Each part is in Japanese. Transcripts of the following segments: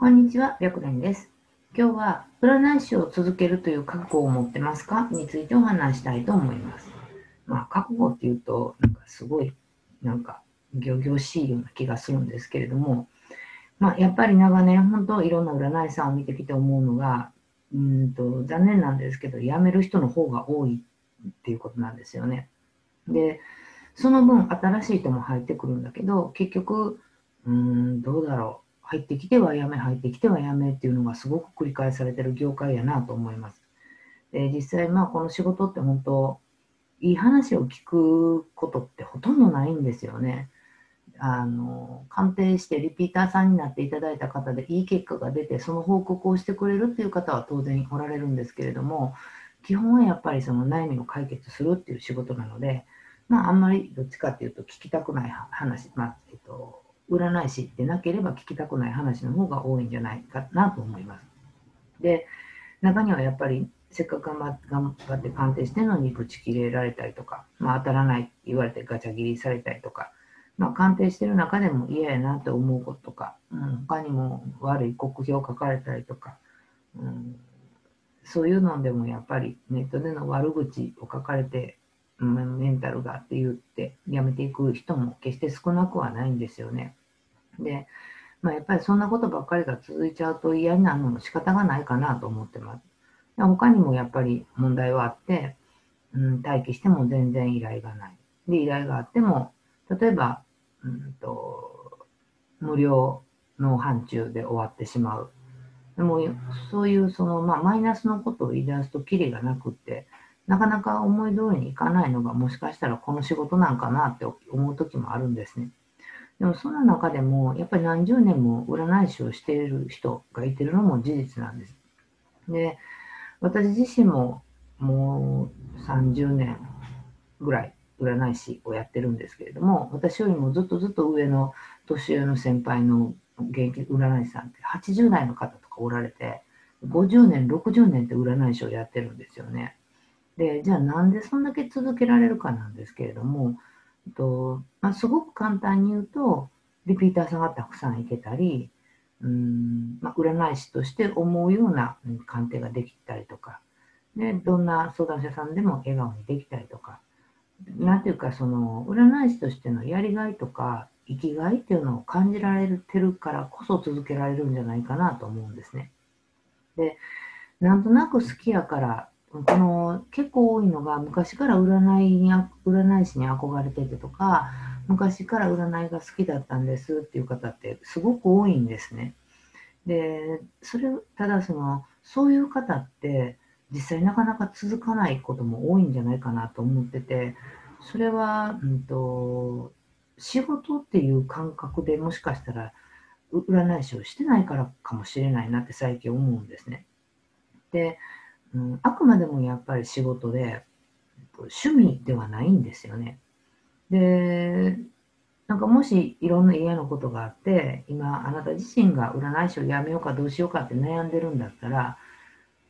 こんにちは、白蓮です。今日は占い師を続けるという覚悟を持ってますか？についてお話したいと思います。まあ、覚悟っていうと、なんかすごい、なんか、仰々しいような気がするんですけれども、まあ、やっぱり長年、本当いろんな占い師さんを見てきて思うのが、うんと、残念なんですけど、辞める人の方が多いっていうことなんですよね。で、その分、新しい人も入ってくるんだけど、結局、うん、どうだろう。入ってきてはやめ、入ってきてはやめっていうのがすごく繰り返されてる業界やなと思います。で、実際、まあ、この仕事って本当、いい話を聞くことってほとんどないんですよね。あの、鑑定してリピーターさんになっていただいた方でいい結果が出て、その報告をしてくれるっていう方は当然おられるんですけれども、基本はやっぱりその悩みを解決するっていう仕事なので、まあ、あんまりどっちかっていうと聞きたくない話、まあ、えっと、占い師でなければ聞きたくない話の方が多いんじゃないかなと思います。で、中にはやっぱりせっかく頑張って鑑定してるのにブチ切れられたりとか、まあ、当たらないって言われてガチャ切りされたりとか、まあ、鑑定してる中でも嫌やなと思うこととか、うん、他にも悪い国評を書かれたりとか、うん、そういうのでもやっぱりネットでの悪口を書かれて、メンタルがって言ってやめていく人も決して少なくはないんですよね。で、まあ、やっぱりそんなことばっかりが続いちゃうと嫌になるのも仕方がないかなと思ってます。他にもやっぱり問題はあって、うん、待機しても全然依頼がない。で、依頼があっても、例えば、うんと、無料の範疇で終わってしまう。でも、そういうその、まあ、マイナスのことを言い出すとキリがなくって、なかなか思い通りにいかないのがもしかしたらこの仕事なんかなって思う時もあるんですね。でもその中でも、やっぱり何十年も占い師をしている人がいてるのも事実なんです。で、私自身ももう30年ぐらい占い師をやってるんですけれども、私よりもずっとずっと上の年上の先輩の現役占い師さんって80代の方とかおられて、50年、60年って占い師をやってるんですよね。で、じゃあなんでそんだけ続けられるかなんですけれども、とまあ、すごく簡単に言うと、リピーターさんがたくさんいけたり、うんまあ、占い師として思うような鑑定ができたりとか、でどんな相談者さんでも笑顔にできたりとか、なんていうか、その占い師としてのやりがいとか、生きがいっていうのを感じられてるからこそ続けられるんじゃないかなと思うんですね。で、なんとなく好きやから、この結構多いのが昔から占いに占い師に憧れててとか昔から占いが好きだったんですっていう方ってすごく多いんですね。でそれただそのそういう方って実際なかなか続かないことも多いんじゃないかなと思っててそれは、うんと、仕事っていう感覚でもしかしたら占い師をしてないからかもしれないなって最近思うんですね。でうん、あくまでもやっぱり仕事で、趣味ではないんですよね。で、なんかもしいろんな嫌なことがあって、今あなた自身が占い師をやめようかどうしようかって悩んでるんだったら、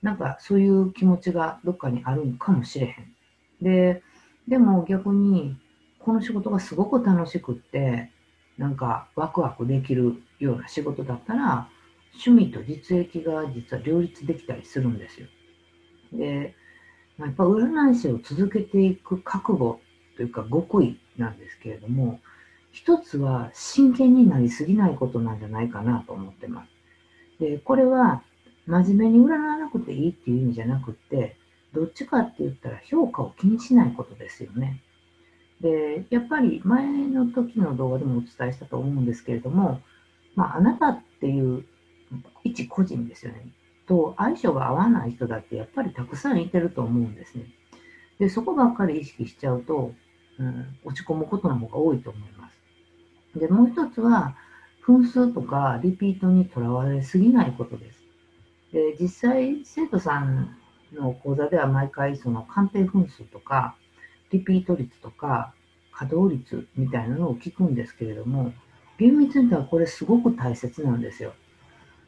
なんかそういう気持ちがどっかにあるのかもしれへん。で、でも逆に、この仕事がすごく楽しくって、なんかワクワクできるような仕事だったら、趣味と実益が実は両立できたりするんですよ。で、まあ、やっぱ占い師を続けていく覚悟というか極意なんですけれども、一つは真剣になりすぎないことなんじゃないかなと思ってます。で、これは真面目に占わなくていいっていう意味じゃなくって、どっちかって言ったら評価を気にしないことですよね。で、やっぱり前の時の動画でもお伝えしたと思うんですけれども、まあ、あなたっていう一個人ですよね。と相性が合わない人だってやっぱりたくさんいてると思うんですね。で、そこばっかり意識しちゃうと、うん、落ち込むことの方が多いと思います。で、もう一つは、分数とかリピートにとらわれすぎないことです。で、実際、生徒さんの講座では毎回、その鑑定分数とか、リピート率とか、稼働率みたいなのを聞くんですけれども、厳密に言ったらこれすごく大切なんですよ。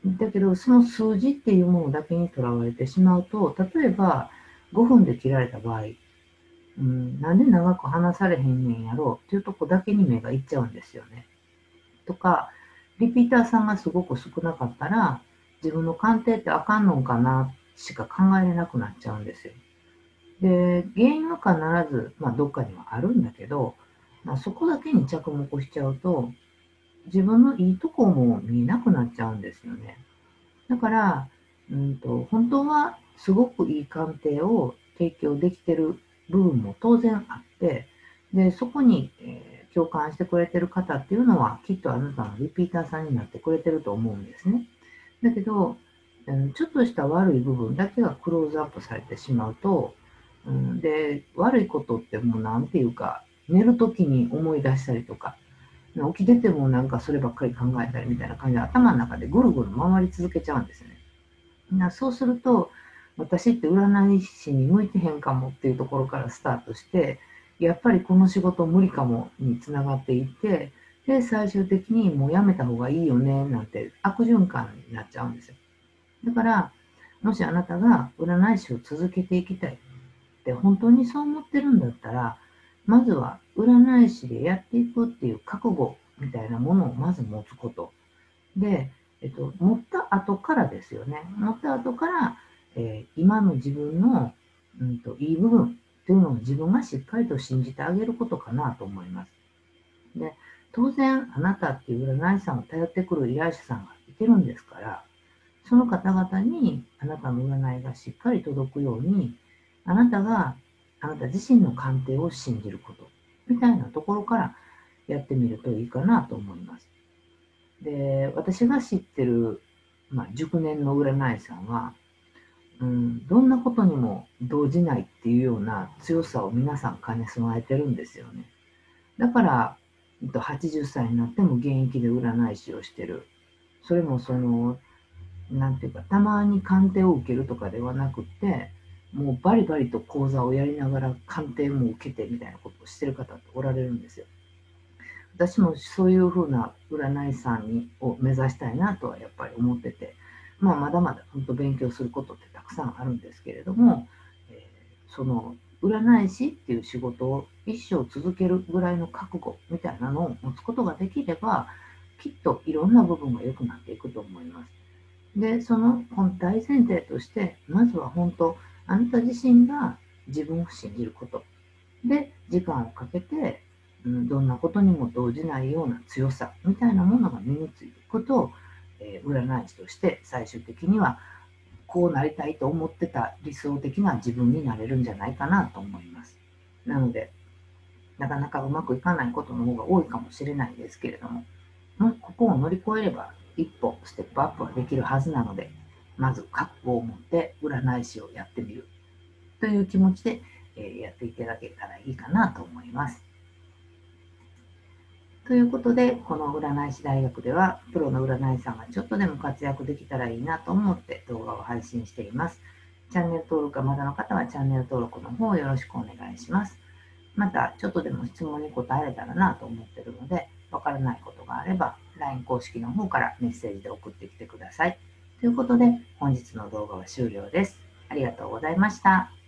だけど、その数字っていうものだけにとらわれてしまうと、例えば5分で切られた場合、うん、なんで長く話されへんねんやろうっていうとこだけに目がいっちゃうんですよね。とか、リピーターさんがすごく少なかったら、自分の鑑定ってあかんのかなしか考えれなくなっちゃうんですよ。で、原因は必ず、まあ、どっかにはあるんだけど、まあ、そこだけに着目しちゃうと、自分のいいとこも見えなくなっちゃうんですよね。だから、うんと、本当はすごくいい鑑定を提供できてる部分も当然あって、で、そこに、えー、共感してくれてる方っていうのは、きっとあなたのリピーターさんになってくれてると思うんですね。だけど、うん、ちょっとした悪い部分だけがクローズアップされてしまうと、うん、で、悪いことってもうなんていうか、寝るときに思い出したりとか、起きててもなんかそればっかり考えたりみたいな感じで頭の中でぐるぐる回り続けちゃうんですね。なそうすると、私って占い師に向いてへんかもっていうところからスタートして、やっぱりこの仕事無理かもにつながっていって、で、最終的にもうやめた方がいいよね、なんて悪循環になっちゃうんですよ。だから、もしあなたが占い師を続けていきたいって本当にそう思ってるんだったら、まずは占い師でやっていくっていう覚悟みたいなものをまず持つこと。で、えっと、持った後からですよね。持った後から、えー、今の自分の、うんと、いい部分っていうのを自分がしっかりと信じてあげることかなと思います。で、当然、あなたっていう占い師さんを頼ってくる依頼者さんがいてるんですから、その方々にあなたの占いがしっかり届くように、あなたがあなた自身の鑑定を信じること、みたいなところからやってみるといいかなと思います。で、私が知ってる、まあ、熟年の占い師さんは、うん、どんなことにも動じないっていうような強さを皆さん兼ね備えてるんですよね。だから、80歳になっても現役で占い師をしてる。それもその、なんていうか、たまに鑑定を受けるとかではなくて、もうバリバリと講座をやりながら鑑定も受けてみたいなことをしてる方っておられるんですよ。私もそういうふうな占い師さんにを目指したいなとはやっぱり思ってて、まあ、まだまだ本当勉強することってたくさんあるんですけれども、えー、その占い師っていう仕事を一生続けるぐらいの覚悟みたいなのを持つことができれば、きっといろんな部分が良くなっていくと思います。で、その大前提として、まずは本当、あなた自身が自分を信じること。で、時間をかけて、うん、どんなことにも動じないような強さみたいなものが身についていくことを、えー、占い師として最終的にはこうなりたいと思ってた理想的な自分になれるんじゃないかなと思います。なので、なかなかうまくいかないことの方が多いかもしれないですけれども、もここを乗り越えれば一歩ステップアップはできるはずなので、まず覚悟を持って占い師をやってみるという気持ちで、えー、やっていただけたらいいかなと思います。ということで、この占い師大学では、プロの占い師さんがちょっとでも活躍できたらいいなと思って動画を配信しています。チャンネル登録がまだの方はチャンネル登録の方よろしくお願いします。また、ちょっとでも質問に答えれたらなと思ってるので、わからないことがあれば、LINE 公式の方からメッセージで送ってきてください。ということで、本日の動画は終了です。ありがとうございました。